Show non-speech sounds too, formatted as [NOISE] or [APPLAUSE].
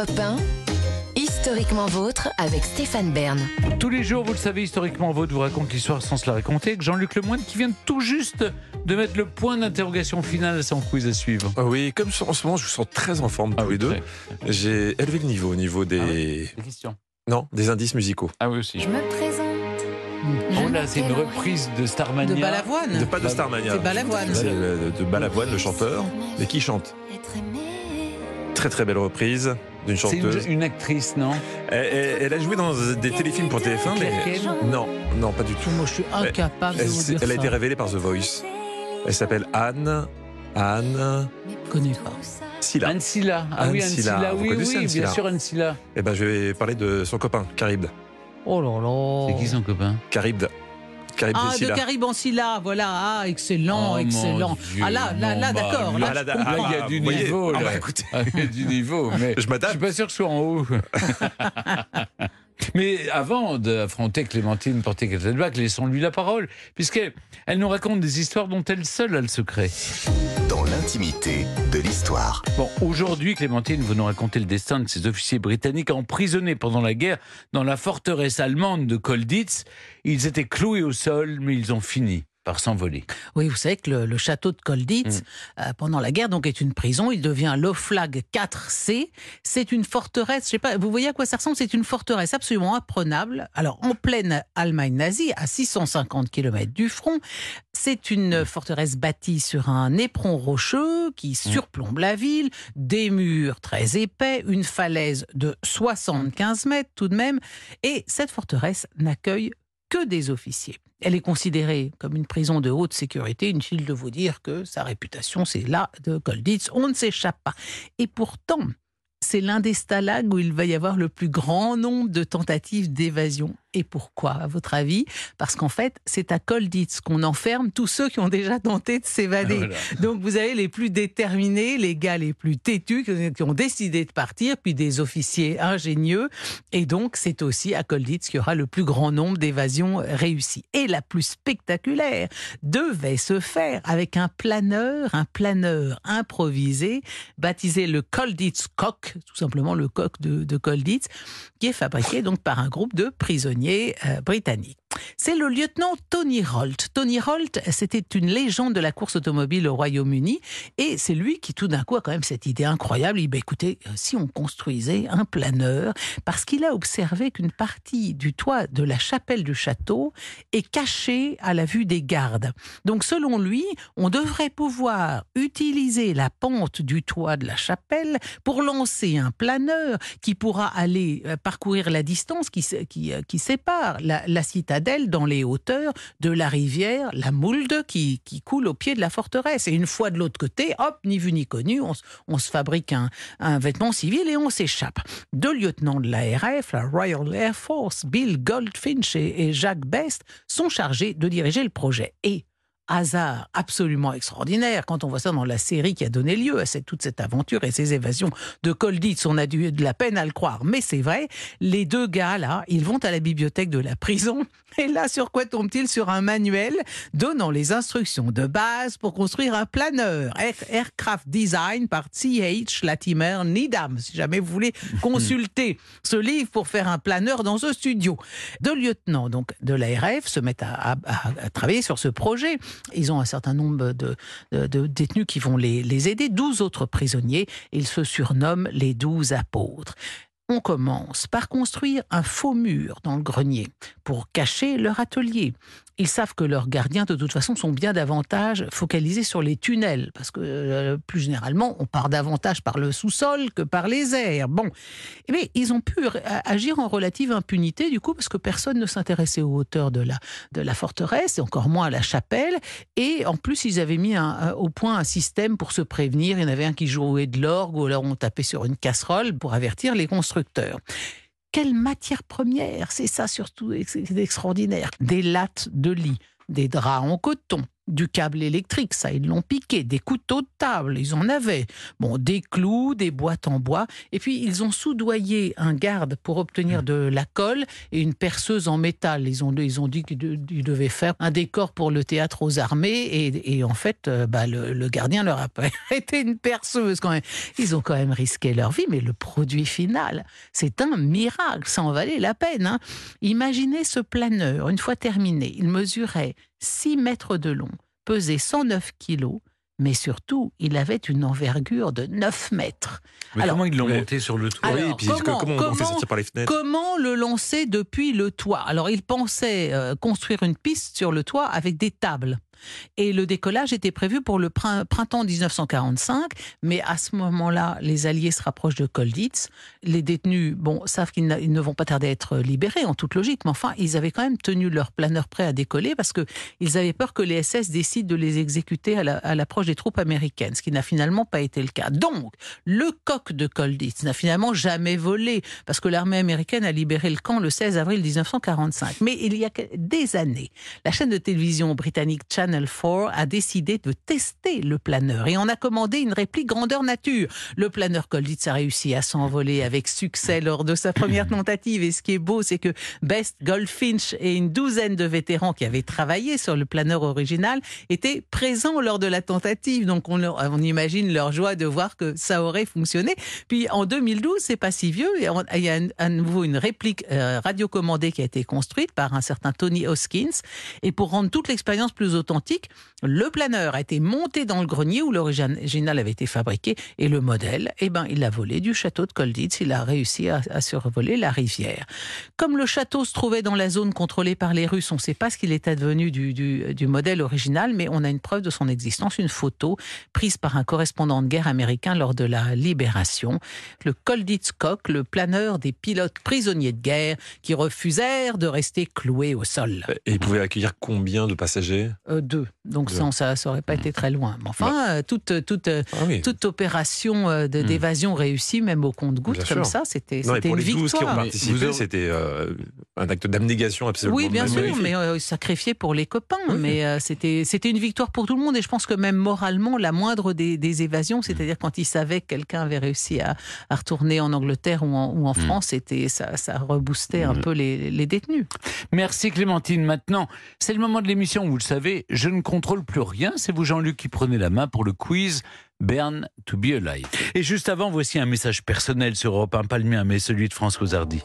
Europe 1, Historiquement vôtre avec Stéphane Bern. Tous les jours, vous le savez, historiquement vôtre vous raconte l'histoire sans se la raconter. Avec Jean-Luc Lemoyne qui vient tout juste de mettre le point d'interrogation final à son quiz à suivre. Ah oui, comme en ce moment je vous sens très en forme tous Ah oui, les deux, j'ai élevé le niveau au niveau des Des questions. non des indices musicaux. Ah oui aussi. Je me présente. Oh là, c'est une reprise de Starmania. De Balavoine. De, pas de Starmania. C'est Balavoine. C'est le- de Balavoine, le chanteur, mais qui chante? Être aimé. Très très belle reprise d'une C'est chanteuse. une, une actrice, non? Elle, elle- elle a joué dans des téléfilms pour TF1, mais non, non, pas du tout. Moi, je suis incapable de Elle, vous s'est- dire elle a été révélée par The Voice. Elle s'appelle Anne. Anne. Connu quoi. Silla. Anne Silla. Ah Anne oui, Anne Silla. Silla. Vous Oui, connaissez oui, Anne bien Silla sûr, Anne Silla. Eh ben, je vais parler de son copain, Caribde. Oh là là. C'est qui son copain? Caribde. Ah, de Silla. Carib Ancilla, voilà. Ah, excellent, Oh, excellent. Dieu, ah là, là, là, bah, d'accord. là, Là, Ah, là, là. Là, il y a du voyez, niveau. ah là. bah, écoutez. Ah, il y a du niveau, [LAUGHS] mais Je je suis pas sûr que ce soit en haut. [LAUGHS] Mais avant d'affronter Clémentine Porté-Kettelbach, laissons-lui la parole, puisqu'elle elle nous raconte des histoires dont elle seule a le secret. dans l'intimité de l'histoire. Bon, aujourd'hui, Clémentine, vous nous racontez le destin de ces officiers britanniques emprisonnés pendant la guerre dans la forteresse allemande de Kolditz. Ils étaient cloués au sol, mais ils ont fini par s'envoler. Oui, vous savez que le, le château de Kolditz, Mm. euh, pendant la guerre, donc est une prison. Il devient l'Oflag 4C. C'est une forteresse, je sais pas, vous voyez à quoi ça ressemble? C'est une forteresse absolument imprenable. Alors, en pleine Allemagne nazie, à 650 km du front, c'est une forteresse bâtie sur un éperon rocheux qui surplombe la ville, des murs très épais, une falaise de 75 mètres tout de même. Et cette forteresse n'accueille que des officiers. Elle est considérée comme une prison de haute sécurité. Inutile de vous dire que sa réputation, c'est là de Kolditz. On ne s'échappe pas. Et pourtant, c'est l'un des stalags où il va y avoir le plus grand nombre de tentatives d'évasion. Et pourquoi, à votre avis? Parce qu'en fait, c'est à Kolditz qu'on enferme tous ceux qui ont déjà tenté de s'évader. Voilà. Donc vous avez les plus déterminés, les gars les plus têtus qui ont décidé de partir, puis des officiers ingénieux. Et donc c'est aussi à Kolditz qu'il y aura le plus grand nombre d'évasions réussies. Et la plus spectaculaire devait se faire avec un planeur, un planeur improvisé, baptisé le Kolditz Cock, tout simplement le coq de, de Kolditz, qui est fabriqué donc par un groupe de prisonniers euh, britanniques. C'est le lieutenant Tony Holt. Tony Holt, c'était une légende de la course automobile au Royaume-Uni et c'est lui qui tout d'un coup a quand même cette idée incroyable. Il dit, bah, écoutez, euh, si on construisait un planeur, parce qu'il a observé qu'une partie du toit de la chapelle du château est cachée à la vue des gardes. Donc selon lui, on devrait pouvoir utiliser la pente du toit de la chapelle pour lancer un planeur qui pourra aller euh, parcourir la distance qui, euh, sépare la citadelle dans les hauteurs de la rivière, la Moulde, qui, qui coule au pied de la forteresse. Et une fois de l'autre côté, hop, ni vu ni connu, on, se- fabrique un, un vêtement civil et on s'échappe. Deux lieutenants de l'ARF, la Royal Air Force, Bill Goldfinch et, et Jacques Best, sont chargés de diriger le projet. Et hasard absolument extraordinaire. Quand on voit ça dans la série qui a donné lieu à cette, toute cette aventure et ces évasions de Kolditz, on a dû de la peine à le croire. Mais c'est vrai, les deux gars là, ils vont à la bibliothèque de la prison. [LAUGHS] Et là, sur quoi tombent-ils Sur un manuel donnant les instructions de base pour construire un planeur Air- Aircraft Design par C.H. Latimer Needham. Si jamais vous voulez [LAUGHS] consulter ce livre pour faire un planeur dans ce studio. Deux lieutenants donc de l'ARF se mettent à, à- à- à travailler sur ce projet. Ils ont un certain nombre de, détenus qui vont les, aider, 12 autres prisonniers. Ils se surnomment les douze apôtres. On commence par construire un faux mur dans le grenier pour cacher leur atelier. Ils savent que leurs gardiens, de toute façon, sont bien davantage focalisés sur les tunnels, parce que euh, plus généralement, on part davantage par le sous-sol que par les airs. Bon, eh bien, ils ont pu r- agir en relative impunité, du coup, parce que personne ne s'intéressait aux hauteurs de la, de la forteresse, et encore moins à la chapelle. Et en plus, ils avaient mis un- au point un système pour se prévenir. Il y en avait un qui jouait de l'orgue, ou alors on tapait sur une casserole pour avertir les constructeurs. Quelle matière première C'est ça surtout, c'est extraordinaire. Des lattes de lit, des draps en coton, du câble électrique, ça ils l'ont piqué, des couteaux de table, ils en avaient, bon, des clous, des boîtes en bois, et puis ils ont soudoyé un garde pour obtenir de la colle et une perceuse en métal. Ils ont, ils ont dit qu'ils devaient faire un décor pour le théâtre aux armées, et, en fait, euh, bah, le, le, gardien leur a [LAUGHS] été une perceuse quand même. Ils ont quand même risqué leur vie, mais le produit final, c'est un miracle, ça en valait la peine. Hein. Imaginez ce planeur, une fois terminé, il mesurait 6 mètres de long, pesait 109 kilos, mais surtout, il avait une envergure de 9 mètres. Mais Alors, comment ils l'ont monté sur le toit alors, oui, puis comment, comment, on fait sortir par les fenêtres Comment le lancer depuis le toit? Alors, il pensait euh, construire une piste sur le toit avec des tables. Et le décollage était prévu pour le printemps 1945, mais à ce moment-là, les Alliés se rapprochent de Kolditz. Les détenus, bon, savent qu'ils ne vont pas tarder à être libérés, en toute logique, mais enfin, ils avaient quand même tenu leur planeur prêt à décoller parce qu'ils avaient peur que les SS décident de les exécuter à l'approche des troupes américaines, ce qui n'a finalement pas été le cas. Donc, le coq de Kolditz n'a finalement jamais volé parce que l'armée américaine a libéré le camp le 16 avril 1945. Mais il y a des années, la chaîne de télévision britannique Channel Channel 4 a décidé de tester le planeur et on a commandé une réplique grandeur nature. Le planeur Kolditz a réussi à s'envoler avec succès lors de sa première [LAUGHS] tentative. Et ce qui est beau, c'est que Best Goldfinch et une douzaine de vétérans qui avaient travaillé sur le planeur original étaient présents lors de la tentative. Donc on, on imagine leur joie de voir que ça aurait fonctionné. Puis en 2012, c'est pas si vieux, il y a à nouveau une réplique euh, radiocommandée qui a été construite par un certain Tony Hoskins. Et pour rendre toute l'expérience plus authentique, le planeur a été monté dans le grenier où l'original avait été fabriqué et le modèle, eh ben, il l'a volé du château de Kolditz. Il a réussi à, survoler la rivière. Comme le château se trouvait dans la zone contrôlée par les Russes, on ne sait pas ce qu'il est advenu du, du, modèle original, mais on a une preuve de son existence, une photo prise par un correspondant de guerre américain lors de la libération. Le Kolditz Coq, le planeur des pilotes prisonniers de guerre qui refusèrent de rester cloués au sol. Et il pouvait accueillir combien de passagers? Euh, donc ça, ça n'aurait pas été très loin. Mais enfin, bah. euh, toute, toute, ah toute opération euh, hmm. d'évasion réussie, même au compte-goutte, comme ça, c'était une les victoire. qui ont participé, c'était euh, un acte d'abnégation absolument Oui, bien sûr, mais sacrifié pour les copains. Mais c'était c'était une victoire pour tout le monde. Et je pense que même moralement, la moindre des, des évasions, c'est-à-dire quand ils savaient que quelqu'un avait réussi à, à, retourner en Angleterre ou en, ou en hmm. France, c'était ça, ça reboostait un hmm. peu les, les détenus. Merci Clémentine. Maintenant, c'est le moment de l'émission, vous le savez, je ne contrôle plus rien. C'est vous, Jean-Luc, qui prenez la main pour le quiz Bern to be alive. Et juste avant, voici un message personnel sur Europe 1, pas le mien, mais celui de François Hardy.